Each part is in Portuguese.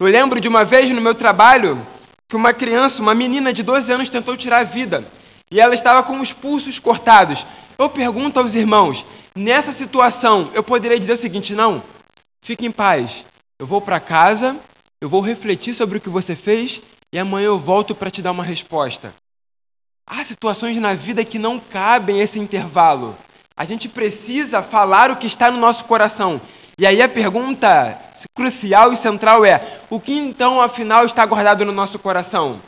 Eu lembro de uma vez no meu trabalho que uma criança, uma menina de 12 anos, tentou tirar a vida e ela estava com os pulsos cortados. Eu pergunto aos irmãos: nessa situação, eu poderia dizer o seguinte: não, fique em paz, eu vou para casa, eu vou refletir sobre o que você fez e amanhã eu volto para te dar uma resposta. Há situações na vida que não cabem esse intervalo. A gente precisa falar o que está no nosso coração. E aí a pergunta crucial e central é: o que então afinal está guardado no nosso coração?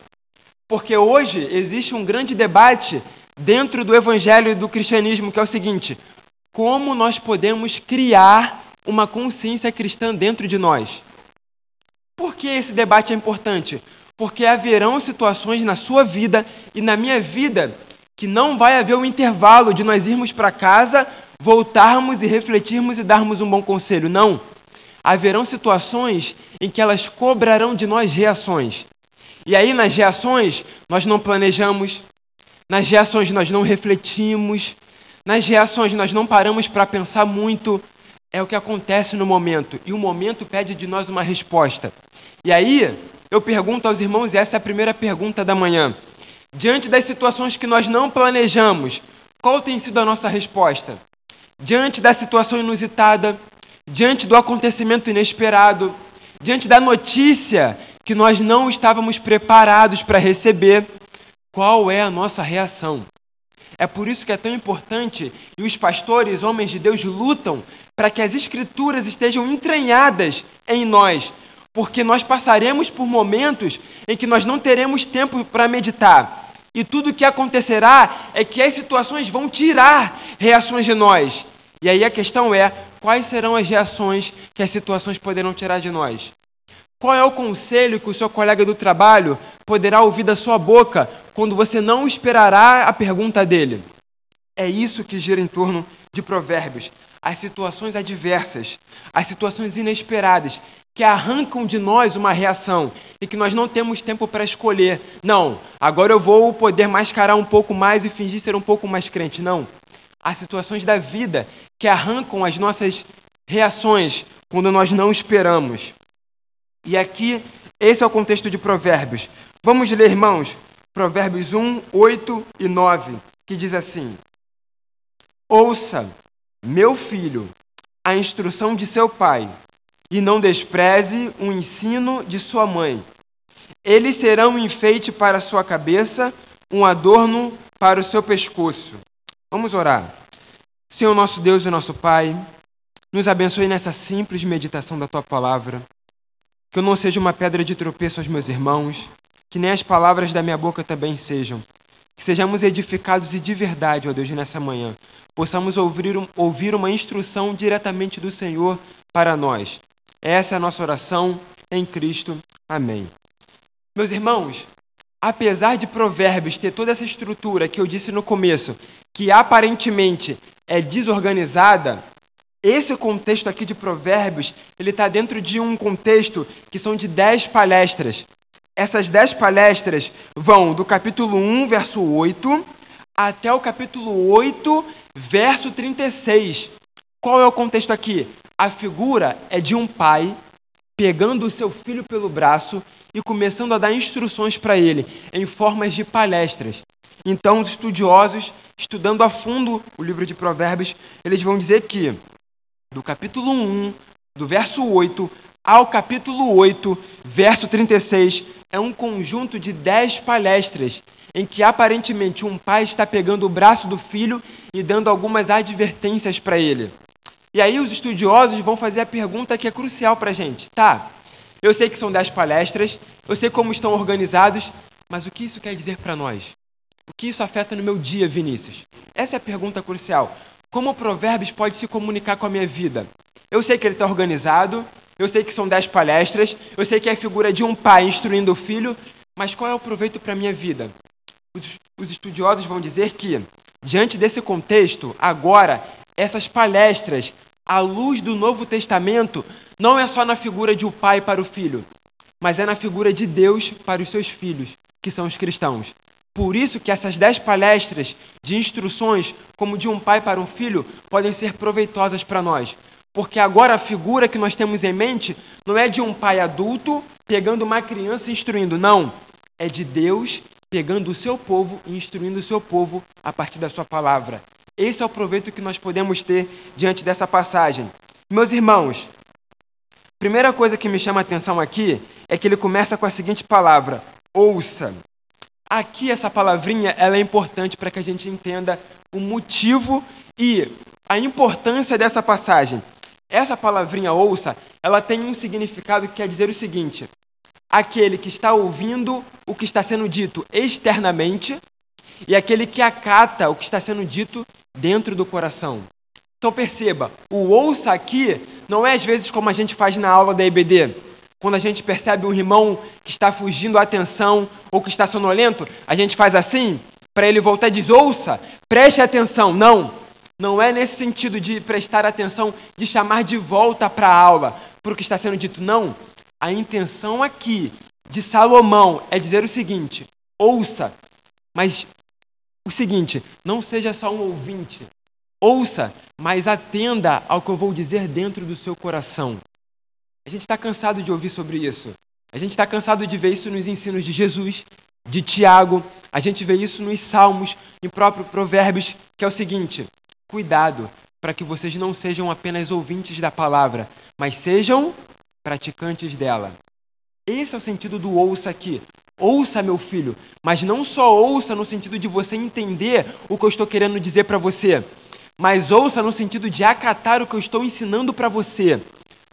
Porque hoje existe um grande debate dentro do evangelho e do cristianismo que é o seguinte: como nós podemos criar uma consciência cristã dentro de nós? Por que esse debate é importante? Porque haverão situações na sua vida e na minha vida que não vai haver um intervalo de nós irmos para casa, voltarmos e refletirmos e darmos um bom conselho. Não. Haverão situações em que elas cobrarão de nós reações. E aí, nas reações, nós não planejamos, nas reações, nós não refletimos, nas reações, nós não paramos para pensar muito. É o que acontece no momento. E o momento pede de nós uma resposta. E aí, eu pergunto aos irmãos, e essa é a primeira pergunta da manhã. Diante das situações que nós não planejamos, qual tem sido a nossa resposta? Diante da situação inusitada, diante do acontecimento inesperado, diante da notícia que nós não estávamos preparados para receber, qual é a nossa reação? É por isso que é tão importante e os pastores, homens de Deus, lutam para que as escrituras estejam entranhadas em nós, porque nós passaremos por momentos em que nós não teremos tempo para meditar. E tudo o que acontecerá é que as situações vão tirar reações de nós. E aí a questão é: quais serão as reações que as situações poderão tirar de nós? Qual é o conselho que o seu colega do trabalho poderá ouvir da sua boca quando você não esperará a pergunta dele? É isso que gira em torno de Provérbios. As situações adversas, as situações inesperadas, que arrancam de nós uma reação e que nós não temos tempo para escolher. Não, agora eu vou poder mascarar um pouco mais e fingir ser um pouco mais crente. Não. Há situações da vida que arrancam as nossas reações quando nós não esperamos. E aqui, esse é o contexto de Provérbios. Vamos ler, irmãos, Provérbios 1, 8 e 9, que diz assim: Ouça, meu filho, a instrução de seu pai e não despreze o ensino de sua mãe. Eles serão um enfeite para sua cabeça, um adorno para o seu pescoço. Vamos orar. Senhor nosso Deus e nosso Pai, nos abençoe nessa simples meditação da tua palavra. Que eu não seja uma pedra de tropeço aos meus irmãos, que nem as palavras da minha boca também sejam. Que sejamos edificados e de verdade, ó Deus, nessa manhã. Possamos ouvir, ouvir uma instrução diretamente do Senhor para nós. Essa é a nossa oração em Cristo. Amém. Meus irmãos, apesar de Provérbios ter toda essa estrutura que eu disse no começo, que aparentemente é desorganizada, esse contexto aqui de Provérbios, ele está dentro de um contexto que são de dez palestras. Essas dez palestras vão do capítulo 1, verso 8, até o capítulo 8, verso 36. Qual é o contexto aqui? A figura é de um pai pegando o seu filho pelo braço e começando a dar instruções para ele em formas de palestras. Então, os estudiosos, estudando a fundo o livro de Provérbios, eles vão dizer que do capítulo 1, do verso 8 ao capítulo 8, verso 36, é um conjunto de dez palestras em que aparentemente um pai está pegando o braço do filho e dando algumas advertências para ele. E aí os estudiosos vão fazer a pergunta que é crucial para a gente. Tá, eu sei que são dez palestras, eu sei como estão organizados, mas o que isso quer dizer para nós? O que isso afeta no meu dia, Vinícius? Essa é a pergunta crucial. Como o Provérbios pode se comunicar com a minha vida? Eu sei que ele está organizado, eu sei que são dez palestras, eu sei que é a figura de um pai instruindo o filho, mas qual é o proveito para a minha vida? Os, os estudiosos vão dizer que, diante desse contexto, agora essas palestras à luz do Novo Testamento não é só na figura de um pai para o filho, mas é na figura de Deus para os seus filhos, que são os cristãos. Por isso que essas dez palestras de instruções, como de um pai para um filho, podem ser proveitosas para nós. Porque agora a figura que nós temos em mente não é de um pai adulto pegando uma criança e instruindo. Não. É de Deus pegando o seu povo e instruindo o seu povo a partir da sua palavra. Esse é o proveito que nós podemos ter diante dessa passagem. Meus irmãos, primeira coisa que me chama a atenção aqui é que ele começa com a seguinte palavra: ouça. Aqui essa palavrinha ela é importante para que a gente entenda o motivo e a importância dessa passagem. Essa palavrinha ouça, ela tem um significado que quer dizer o seguinte: aquele que está ouvindo o que está sendo dito externamente e aquele que acata o que está sendo dito dentro do coração. Então perceba, o ouça aqui não é às vezes como a gente faz na aula da EBD. Quando a gente percebe um irmão que está fugindo a atenção ou que está sonolento, a gente faz assim, para ele voltar e diz: ouça, preste atenção. Não, não é nesse sentido de prestar atenção, de chamar de volta para a aula, para o que está sendo dito. Não. A intenção aqui de Salomão é dizer o seguinte: ouça, mas o seguinte, não seja só um ouvinte. Ouça, mas atenda ao que eu vou dizer dentro do seu coração. A gente está cansado de ouvir sobre isso. A gente está cansado de ver isso nos ensinos de Jesus, de Tiago. A gente vê isso nos Salmos, em próprio Provérbios, que é o seguinte: cuidado para que vocês não sejam apenas ouvintes da palavra, mas sejam praticantes dela. Esse é o sentido do ouça aqui. Ouça, meu filho, mas não só ouça no sentido de você entender o que eu estou querendo dizer para você, mas ouça no sentido de acatar o que eu estou ensinando para você.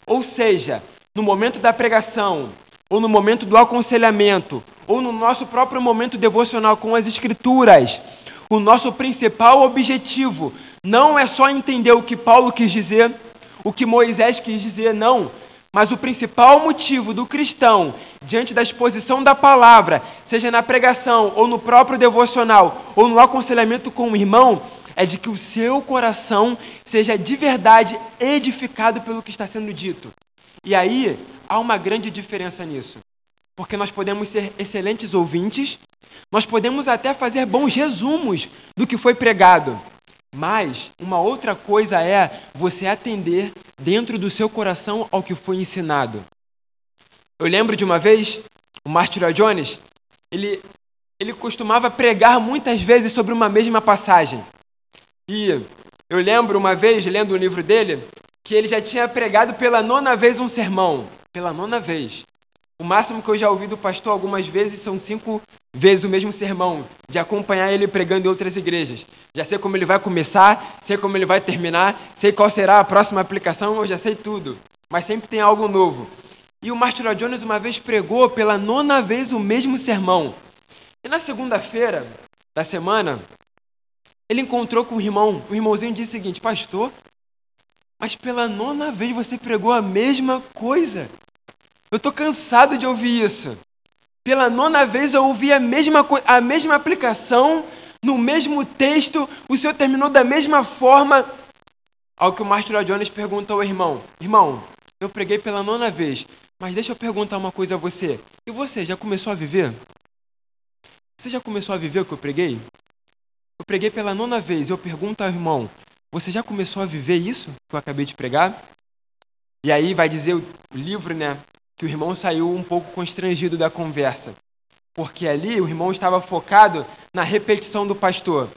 Ou seja, no momento da pregação, ou no momento do aconselhamento, ou no nosso próprio momento devocional com as Escrituras, o nosso principal objetivo não é só entender o que Paulo quis dizer, o que Moisés quis dizer, não, mas o principal motivo do cristão, diante da exposição da palavra, seja na pregação, ou no próprio devocional, ou no aconselhamento com o irmão, é de que o seu coração seja de verdade edificado pelo que está sendo dito. E aí há uma grande diferença nisso. Porque nós podemos ser excelentes ouvintes, nós podemos até fazer bons resumos do que foi pregado. Mas uma outra coisa é você atender dentro do seu coração ao que foi ensinado. Eu lembro de uma vez, o Martin Jones, ele, ele costumava pregar muitas vezes sobre uma mesma passagem. E eu lembro uma vez, lendo o livro dele, que ele já tinha pregado pela nona vez um sermão. Pela nona vez. O máximo que eu já ouvi do pastor algumas vezes são cinco vezes o mesmo sermão, de acompanhar ele pregando em outras igrejas. Já sei como ele vai começar, sei como ele vai terminar, sei qual será a próxima aplicação, eu já sei tudo. Mas sempre tem algo novo. E o Martin Jones uma vez pregou pela nona vez o mesmo sermão. E na segunda-feira da semana, ele encontrou com o irmão. O irmãozinho disse o seguinte: Pastor, mas pela nona vez você pregou a mesma coisa. Eu estou cansado de ouvir isso. Pela nona vez eu ouvi a mesma, a mesma aplicação, no mesmo texto, o senhor terminou da mesma forma. Ao que o Martin Jones perguntou ao irmão: Irmão, eu preguei pela nona vez, mas deixa eu perguntar uma coisa a você. E você, já começou a viver? Você já começou a viver o que eu preguei? Eu preguei pela nona vez, eu pergunto ao irmão: Você já começou a viver isso que eu acabei de pregar? E aí vai dizer o livro, né? Que o irmão saiu um pouco constrangido da conversa, porque ali o irmão estava focado na repetição do pastor,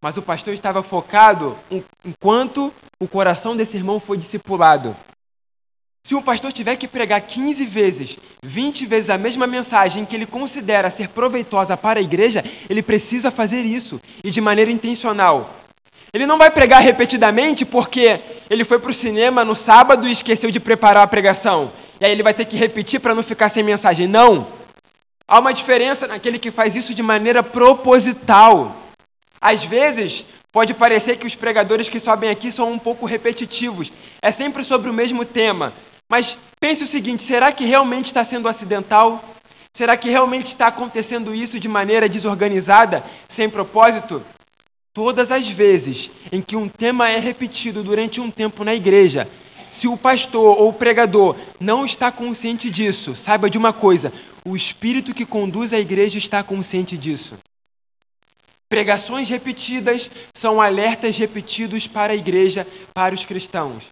mas o pastor estava focado enquanto o coração desse irmão foi discipulado. Se o pastor tiver que pregar 15 vezes, 20 vezes a mesma mensagem que ele considera ser proveitosa para a igreja, ele precisa fazer isso e de maneira intencional. Ele não vai pregar repetidamente porque ele foi para o cinema no sábado e esqueceu de preparar a pregação e aí ele vai ter que repetir para não ficar sem mensagem. Não! Há uma diferença naquele que faz isso de maneira proposital. Às vezes, pode parecer que os pregadores que sobem aqui são um pouco repetitivos. É sempre sobre o mesmo tema. Mas pense o seguinte: será que realmente está sendo acidental? Será que realmente está acontecendo isso de maneira desorganizada, sem propósito? Todas as vezes em que um tema é repetido durante um tempo na igreja, se o pastor ou o pregador não está consciente disso, saiba de uma coisa: o espírito que conduz a igreja está consciente disso. Pregações repetidas são alertas repetidos para a igreja, para os cristãos.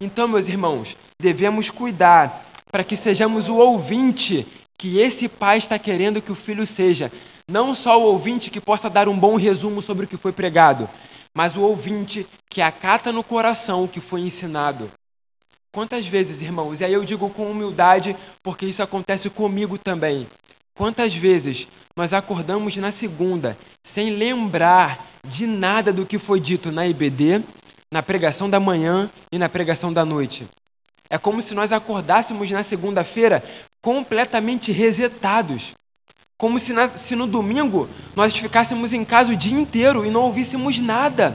Então, meus irmãos, devemos cuidar para que sejamos o ouvinte que esse pai está querendo que o filho seja. Não só o ouvinte que possa dar um bom resumo sobre o que foi pregado, mas o ouvinte que acata no coração o que foi ensinado. Quantas vezes, irmãos, e aí eu digo com humildade, porque isso acontece comigo também. Quantas vezes nós acordamos na segunda sem lembrar de nada do que foi dito na IBD, na pregação da manhã e na pregação da noite? É como se nós acordássemos na segunda-feira completamente resetados. Como se, na, se no domingo nós ficássemos em casa o dia inteiro e não ouvíssemos nada.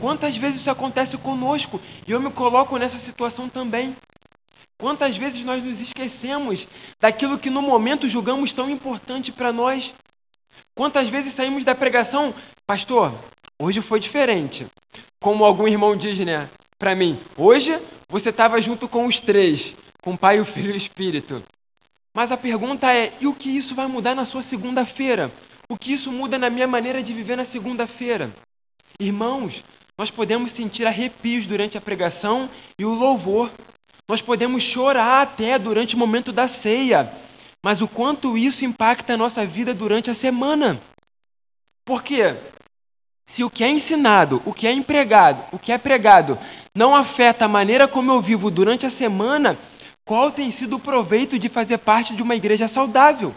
Quantas vezes isso acontece conosco? E eu me coloco nessa situação também. Quantas vezes nós nos esquecemos daquilo que no momento julgamos tão importante para nós? Quantas vezes saímos da pregação, pastor, hoje foi diferente. Como algum irmão diz, né, para mim, hoje você estava junto com os três, com o Pai, o Filho e o Espírito. Mas a pergunta é: e o que isso vai mudar na sua segunda-feira? O que isso muda na minha maneira de viver na segunda-feira? Irmãos, nós podemos sentir arrepios durante a pregação e o louvor. Nós podemos chorar até durante o momento da ceia. Mas o quanto isso impacta a nossa vida durante a semana? Por quê? Se o que é ensinado, o que é empregado, o que é pregado não afeta a maneira como eu vivo durante a semana, qual tem sido o proveito de fazer parte de uma igreja saudável?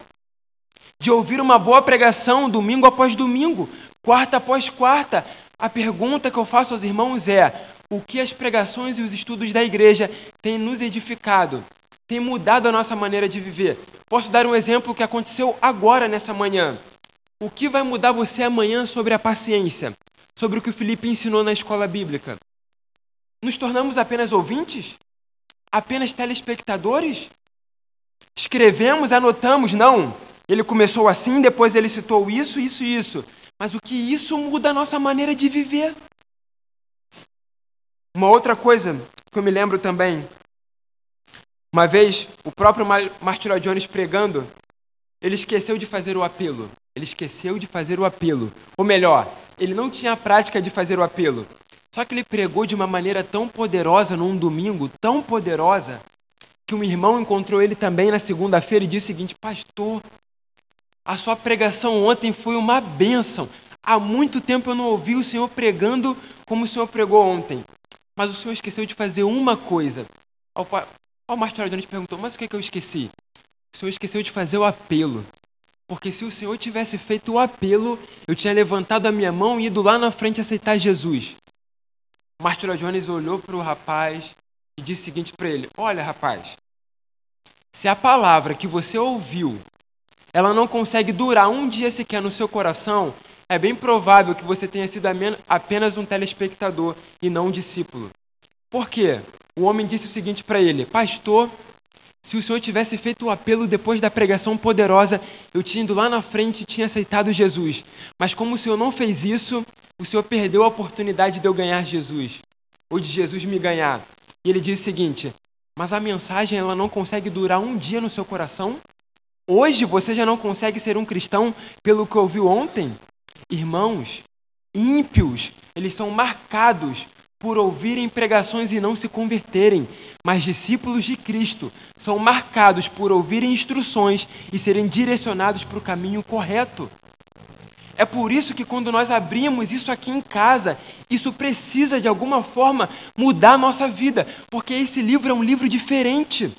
De ouvir uma boa pregação domingo após domingo, quarta após quarta. A pergunta que eu faço aos irmãos é: o que as pregações e os estudos da igreja têm nos edificado, têm mudado a nossa maneira de viver. Posso dar um exemplo que aconteceu agora nessa manhã. O que vai mudar você amanhã sobre a paciência? Sobre o que o Felipe ensinou na escola bíblica? Nos tornamos apenas ouvintes? Apenas telespectadores? Escrevemos, anotamos? Não. Ele começou assim, depois ele citou isso, isso e isso. Mas o que isso muda a nossa maneira de viver? Uma outra coisa que eu me lembro também, uma vez o próprio Martiro Jones pregando, ele esqueceu de fazer o apelo. Ele esqueceu de fazer o apelo. Ou melhor, ele não tinha a prática de fazer o apelo. Só que ele pregou de uma maneira tão poderosa num domingo, tão poderosa, que um irmão encontrou ele também na segunda-feira e disse o seguinte: Pastor, a sua pregação ontem foi uma bênção. Há muito tempo eu não ouvi o Senhor pregando como o Senhor pregou ontem. Mas o Senhor esqueceu de fazer uma coisa. O, o Martin Jones perguntou: Mas o que, é que eu esqueci? O Senhor esqueceu de fazer o apelo. Porque se o Senhor tivesse feito o apelo, eu tinha levantado a minha mão e ido lá na frente aceitar Jesus. Martin Jones olhou para o rapaz e disse o seguinte para ele: Olha, rapaz, se a palavra que você ouviu ela não consegue durar um dia sequer no seu coração, é bem provável que você tenha sido apenas um telespectador e não um discípulo. Por quê? O homem disse o seguinte para ele: Pastor, se o senhor tivesse feito o apelo depois da pregação poderosa, eu tinha ido lá na frente e tinha aceitado Jesus. Mas como o senhor não fez isso, o senhor perdeu a oportunidade de eu ganhar Jesus, ou de Jesus me ganhar. E ele disse o seguinte: Mas a mensagem ela não consegue durar um dia no seu coração? Hoje você já não consegue ser um cristão pelo que ouviu ontem? Irmãos, ímpios, eles são marcados por ouvirem pregações e não se converterem, mas discípulos de Cristo são marcados por ouvirem instruções e serem direcionados para o caminho correto. É por isso que quando nós abrimos isso aqui em casa, isso precisa de alguma forma mudar a nossa vida, porque esse livro é um livro diferente.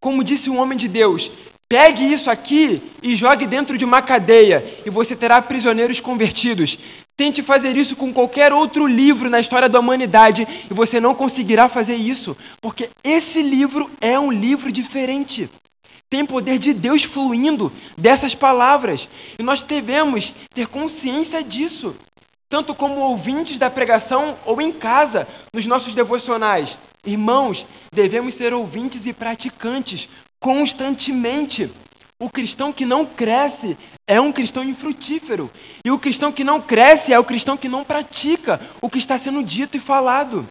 Como disse um homem de Deus, Pegue isso aqui e jogue dentro de uma cadeia, e você terá prisioneiros convertidos. Tente fazer isso com qualquer outro livro na história da humanidade, e você não conseguirá fazer isso, porque esse livro é um livro diferente. Tem poder de Deus fluindo dessas palavras, e nós devemos ter consciência disso, tanto como ouvintes da pregação ou em casa, nos nossos devocionais. Irmãos, devemos ser ouvintes e praticantes, constantemente. O cristão que não cresce é um cristão infrutífero. E o cristão que não cresce é o cristão que não pratica o que está sendo dito e falado.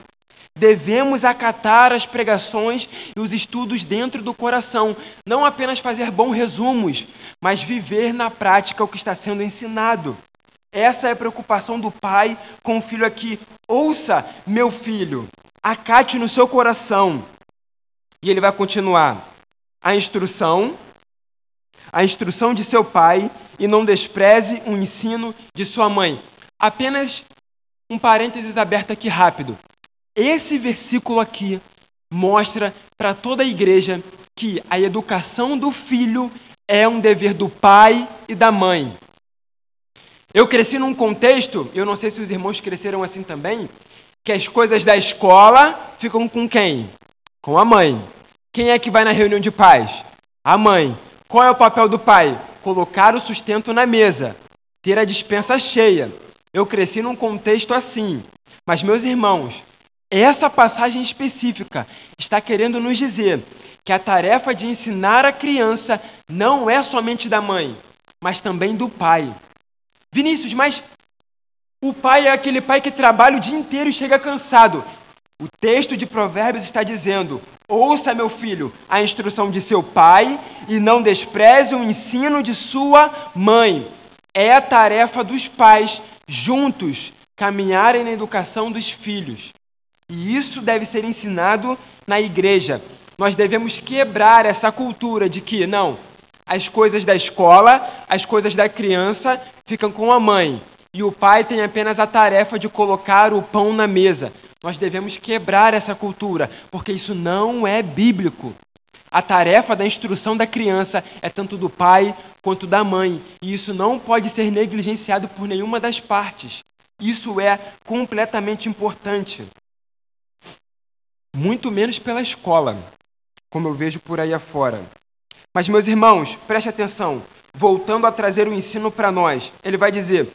Devemos acatar as pregações e os estudos dentro do coração, não apenas fazer bons resumos, mas viver na prática o que está sendo ensinado. Essa é a preocupação do pai com o filho aqui. Ouça, meu filho, acate no seu coração E ele vai continuar: a instrução, a instrução de seu pai, e não despreze o ensino de sua mãe. Apenas um parênteses aberto aqui rápido. Esse versículo aqui mostra para toda a igreja que a educação do filho é um dever do pai e da mãe. Eu cresci num contexto, eu não sei se os irmãos cresceram assim também, que as coisas da escola ficam com quem? Com a mãe. Quem é que vai na reunião de pais? A mãe. Qual é o papel do pai? Colocar o sustento na mesa, ter a dispensa cheia. Eu cresci num contexto assim. Mas, meus irmãos, essa passagem específica está querendo nos dizer que a tarefa de ensinar a criança não é somente da mãe, mas também do pai. Vinícius, mas o pai é aquele pai que trabalha o dia inteiro e chega cansado. O texto de Provérbios está dizendo: Ouça, meu filho, a instrução de seu pai e não despreze o ensino de sua mãe. É a tarefa dos pais juntos caminharem na educação dos filhos. E isso deve ser ensinado na igreja. Nós devemos quebrar essa cultura de que, não, as coisas da escola, as coisas da criança ficam com a mãe e o pai tem apenas a tarefa de colocar o pão na mesa. Nós devemos quebrar essa cultura, porque isso não é bíblico. A tarefa da instrução da criança é tanto do pai quanto da mãe, e isso não pode ser negligenciado por nenhuma das partes. Isso é completamente importante. Muito menos pela escola, como eu vejo por aí afora. Mas, meus irmãos, preste atenção. Voltando a trazer o ensino para nós, ele vai dizer: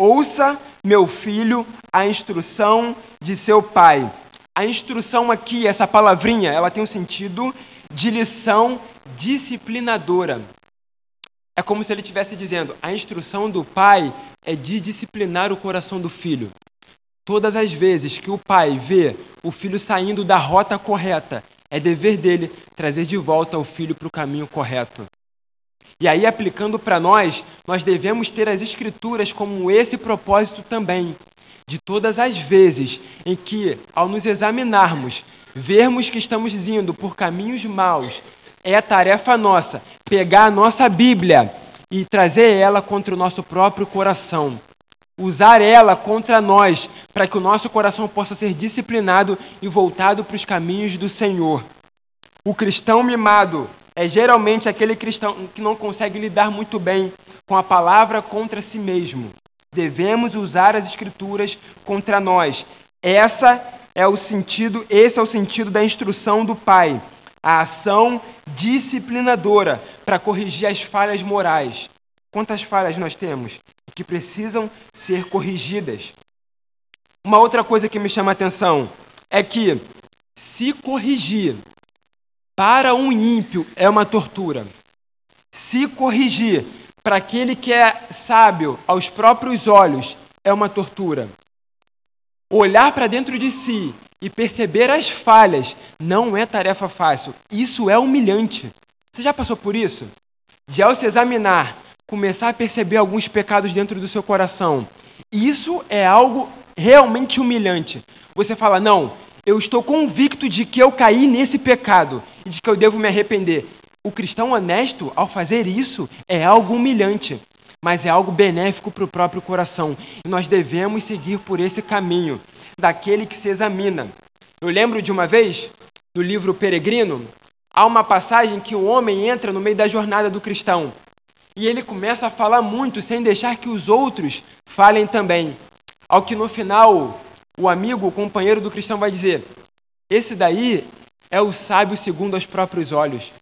Ouça, meu filho, a instrução de seu pai. A instrução aqui, essa palavrinha, ela tem um sentido de lição disciplinadora. É como se ele estivesse dizendo: a instrução do pai é de disciplinar o coração do filho. Todas as vezes que o pai vê o filho saindo da rota correta, é dever dele trazer de volta o filho para o caminho correto. E aí, aplicando para nós, nós devemos ter as Escrituras como esse propósito também. De todas as vezes em que, ao nos examinarmos, vermos que estamos indo por caminhos maus, é tarefa nossa pegar a nossa Bíblia e trazer ela contra o nosso próprio coração. Usar ela contra nós, para que o nosso coração possa ser disciplinado e voltado para os caminhos do Senhor. O cristão mimado é geralmente aquele cristão que não consegue lidar muito bem com a palavra contra si mesmo. Devemos usar as escrituras contra nós. Essa é o sentido, esse é o sentido da instrução do pai, a ação disciplinadora para corrigir as falhas morais. Quantas falhas nós temos que precisam ser corrigidas? Uma outra coisa que me chama a atenção é que se corrigir para um ímpio é uma tortura. Se corrigir para aquele que é sábio aos próprios olhos é uma tortura. Olhar para dentro de si e perceber as falhas não é tarefa fácil. Isso é humilhante. Você já passou por isso? De ao se examinar, começar a perceber alguns pecados dentro do seu coração. Isso é algo realmente humilhante. Você fala: "Não, eu estou convicto de que eu caí nesse pecado de que eu devo me arrepender. O cristão honesto, ao fazer isso, é algo humilhante, mas é algo benéfico para o próprio coração. E nós devemos seguir por esse caminho, daquele que se examina. Eu lembro de uma vez, no livro Peregrino, há uma passagem que o homem entra no meio da jornada do cristão. E ele começa a falar muito, sem deixar que os outros falem também. Ao que no final o amigo, o companheiro do cristão vai dizer: Esse daí é o sábio segundo os próprios olhos.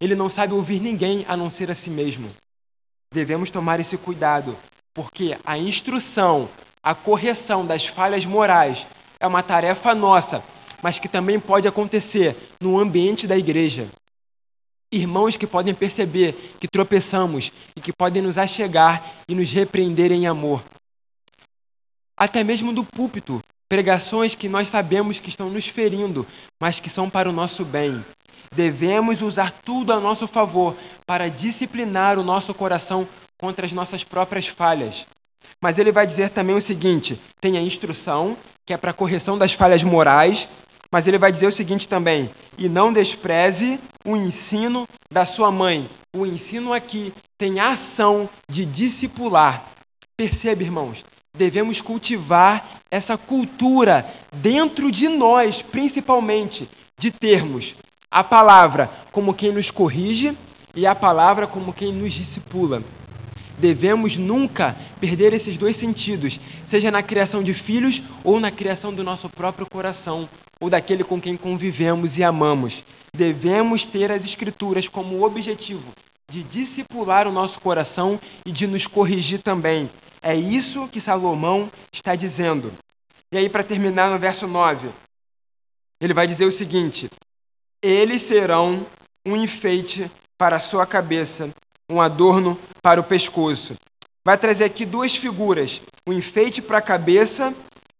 Ele não sabe ouvir ninguém a não ser a si mesmo. Devemos tomar esse cuidado, porque a instrução, a correção das falhas morais é uma tarefa nossa, mas que também pode acontecer no ambiente da igreja. Irmãos que podem perceber que tropeçamos e que podem nos achegar e nos repreender em amor. Até mesmo do púlpito, Pregações que nós sabemos que estão nos ferindo, mas que são para o nosso bem. Devemos usar tudo a nosso favor para disciplinar o nosso coração contra as nossas próprias falhas. Mas ele vai dizer também o seguinte: tem a instrução, que é para correção das falhas morais, Mas ele vai dizer o seguinte também: e não despreze o ensino da sua mãe. O ensino aqui tem a ação de discipular. Percebe, irmãos? Devemos cultivar essa cultura dentro de nós, principalmente, de termos a palavra como quem nos corrige e a palavra como quem nos discipula. Devemos nunca perder esses dois sentidos, seja na criação de filhos ou na criação do nosso próprio coração, ou daquele com quem convivemos e amamos. Devemos ter as Escrituras como objetivo de discipular o nosso coração e de nos corrigir também. É isso que Salomão está dizendo. E aí, para terminar no verso 9, ele vai dizer o seguinte: Eles serão um enfeite para a sua cabeça, um adorno para o pescoço. Vai trazer aqui duas figuras: o enfeite para a cabeça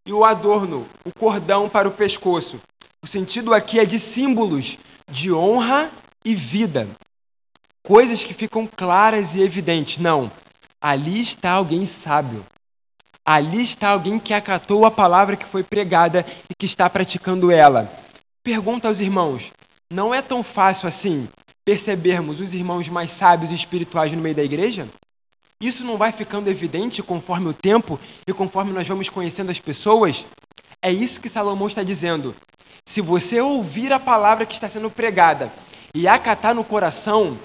e o adorno, o cordão para o pescoço. O sentido aqui é de símbolos de honra e vida. Coisas que ficam claras e evidentes. Não, ali está alguém sábio. Ali está alguém que acatou a palavra que foi pregada e que está praticando ela. Pergunta aos irmãos: não é tão fácil assim percebermos os irmãos mais sábios e espirituais no meio da igreja? Isso não vai ficando evidente conforme o tempo e conforme nós vamos conhecendo as pessoas? É isso que Salomão está dizendo. Se você ouvir a palavra que está sendo pregada e acatar no coração,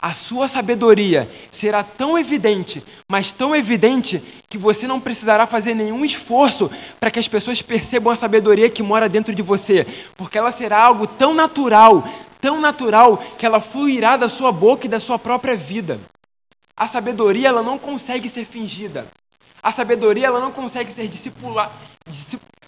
a sua sabedoria será tão evidente, mas tão evidente, que você não precisará fazer nenhum esforço para que as pessoas percebam a sabedoria que mora dentro de você, porque ela será algo tão natural, tão natural, que ela fluirá da sua boca e da sua própria vida. A sabedoria ela não consegue ser fingida. A sabedoria ela não consegue ser discipula,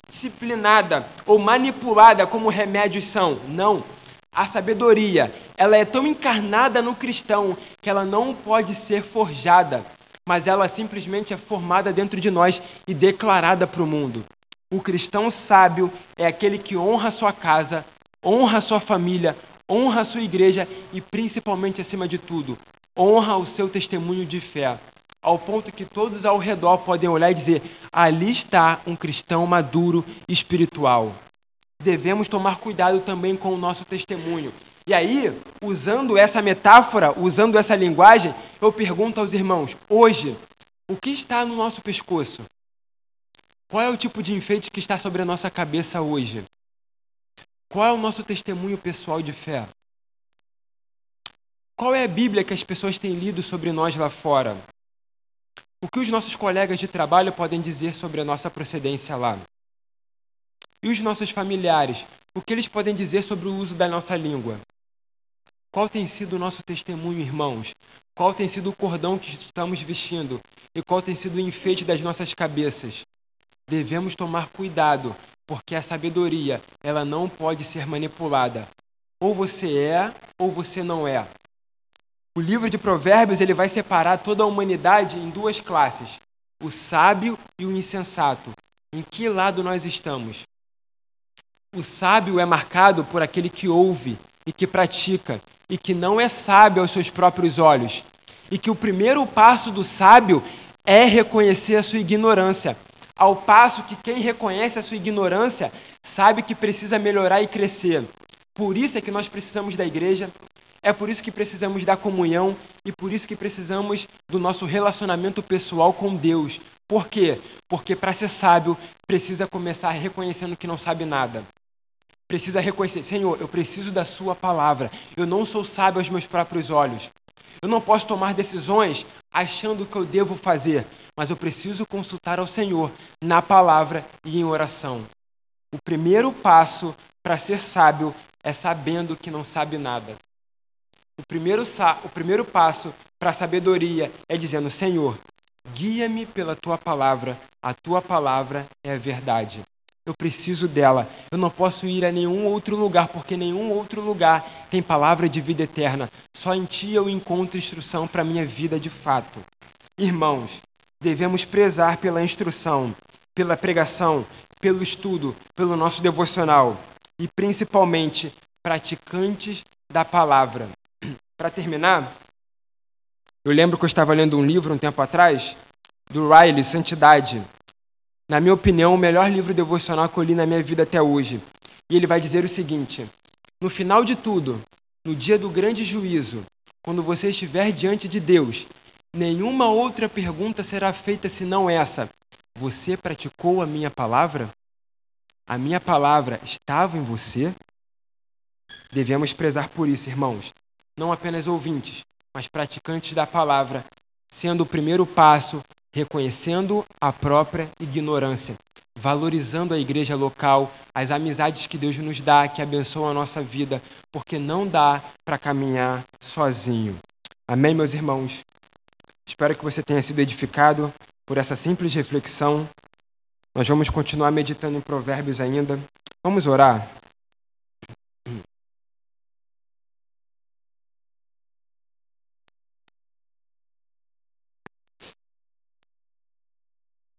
disciplinada ou manipulada como remédios são. Não. A sabedoria, ela é tão encarnada no cristão que ela não pode ser forjada, mas ela simplesmente é formada dentro de nós e declarada para o mundo. O cristão sábio é aquele que honra sua casa, honra sua família, honra sua igreja e, principalmente, acima de tudo, honra o seu testemunho de fé, ao ponto que todos ao redor podem olhar e dizer: ali está um cristão maduro espiritual devemos tomar cuidado também com o nosso testemunho. E aí, usando essa metáfora, usando essa linguagem, eu pergunto aos irmãos: hoje, o que está no nosso pescoço? Qual é o tipo de enfeite que está sobre a nossa cabeça hoje? Qual é o nosso testemunho pessoal de fé? Qual é a Bíblia que as pessoas têm lido sobre nós lá fora? O que os nossos colegas de trabalho podem dizer sobre a nossa procedência lá? E os nossos familiares, o que eles podem dizer sobre o uso da nossa língua? Qual tem sido o nosso testemunho, irmãos? Qual tem sido o cordão que estamos vestindo? E qual tem sido o enfeite das nossas cabeças? Devemos tomar cuidado, porque a sabedoria, ela não pode ser manipulada. Ou você é, ou você não é. O livro de Provérbios, ele vai separar toda a humanidade em duas classes: o sábio e o insensato. Em que lado nós estamos? O sábio é marcado por aquele que ouve e que pratica, e que não é sábio aos seus próprios olhos. E que o primeiro passo do sábio é reconhecer a sua ignorância, ao passo que quem reconhece a sua ignorância sabe que precisa melhorar e crescer. Por isso é que nós precisamos da igreja, é por isso que precisamos da comunhão e por isso que precisamos do nosso relacionamento pessoal com Deus. Por quê? Porque para ser sábio precisa começar reconhecendo que não sabe nada precisa reconhecer: Senhor, eu preciso da Sua palavra. Eu não sou sábio aos meus próprios olhos. Eu não posso tomar decisões achando que eu devo fazer, mas eu preciso consultar ao Senhor na palavra e em oração. O primeiro passo para ser sábio é sabendo que não sabe nada. O primeiro, o primeiro passo para a sabedoria é dizendo: Senhor, guia-me pela tua palavra, a tua palavra é a verdade. Eu preciso dela. Eu não posso ir a nenhum outro lugar, porque nenhum outro lugar tem palavra de vida eterna. Só em Ti eu encontro instrução para a minha vida de fato. Irmãos, devemos prezar pela instrução, pela pregação, pelo estudo, pelo nosso devocional e principalmente praticantes da palavra. Para terminar, eu lembro que eu estava lendo um livro um tempo atrás do Riley, Santidade na minha opinião, o melhor livro devocional que eu li na minha vida até hoje. E ele vai dizer o seguinte: no final de tudo, no dia do grande juízo, quando você estiver diante de Deus, nenhuma outra pergunta será feita senão essa: Você praticou a minha palavra? A minha palavra estava em você? Devemos prezar por isso, irmãos, não apenas ouvintes, mas praticantes da palavra, sendo o primeiro passo reconhecendo a própria ignorância, valorizando a igreja local, as amizades que Deus nos dá, que abençoam a nossa vida, porque não dá para caminhar sozinho. Amém, meus irmãos? Espero que você tenha sido edificado por essa simples reflexão. Nós vamos continuar meditando em Provérbios ainda. Vamos orar.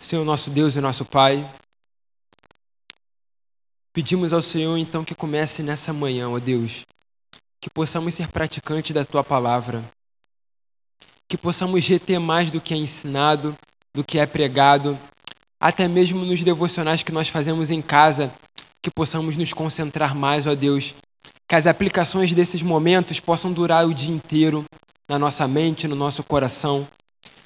Senhor nosso Deus e nosso Pai, pedimos ao Senhor então que comece nessa manhã, ó Deus, que possamos ser praticantes da Tua palavra, que possamos reter mais do que é ensinado, do que é pregado, até mesmo nos devocionais que nós fazemos em casa, que possamos nos concentrar mais, ó Deus, que as aplicações desses momentos possam durar o dia inteiro na nossa mente, no nosso coração.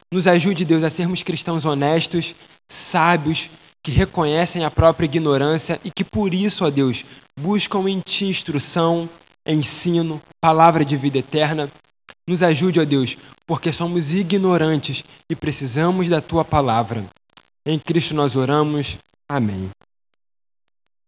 Nos ajude, Deus, a sermos cristãos honestos, sábios, que reconhecem a própria ignorância e que por isso, ó Deus, buscam em Ti instrução, ensino, palavra de vida eterna. Nos ajude, ó Deus, porque somos ignorantes e precisamos da Tua palavra. Em Cristo nós oramos. Amém.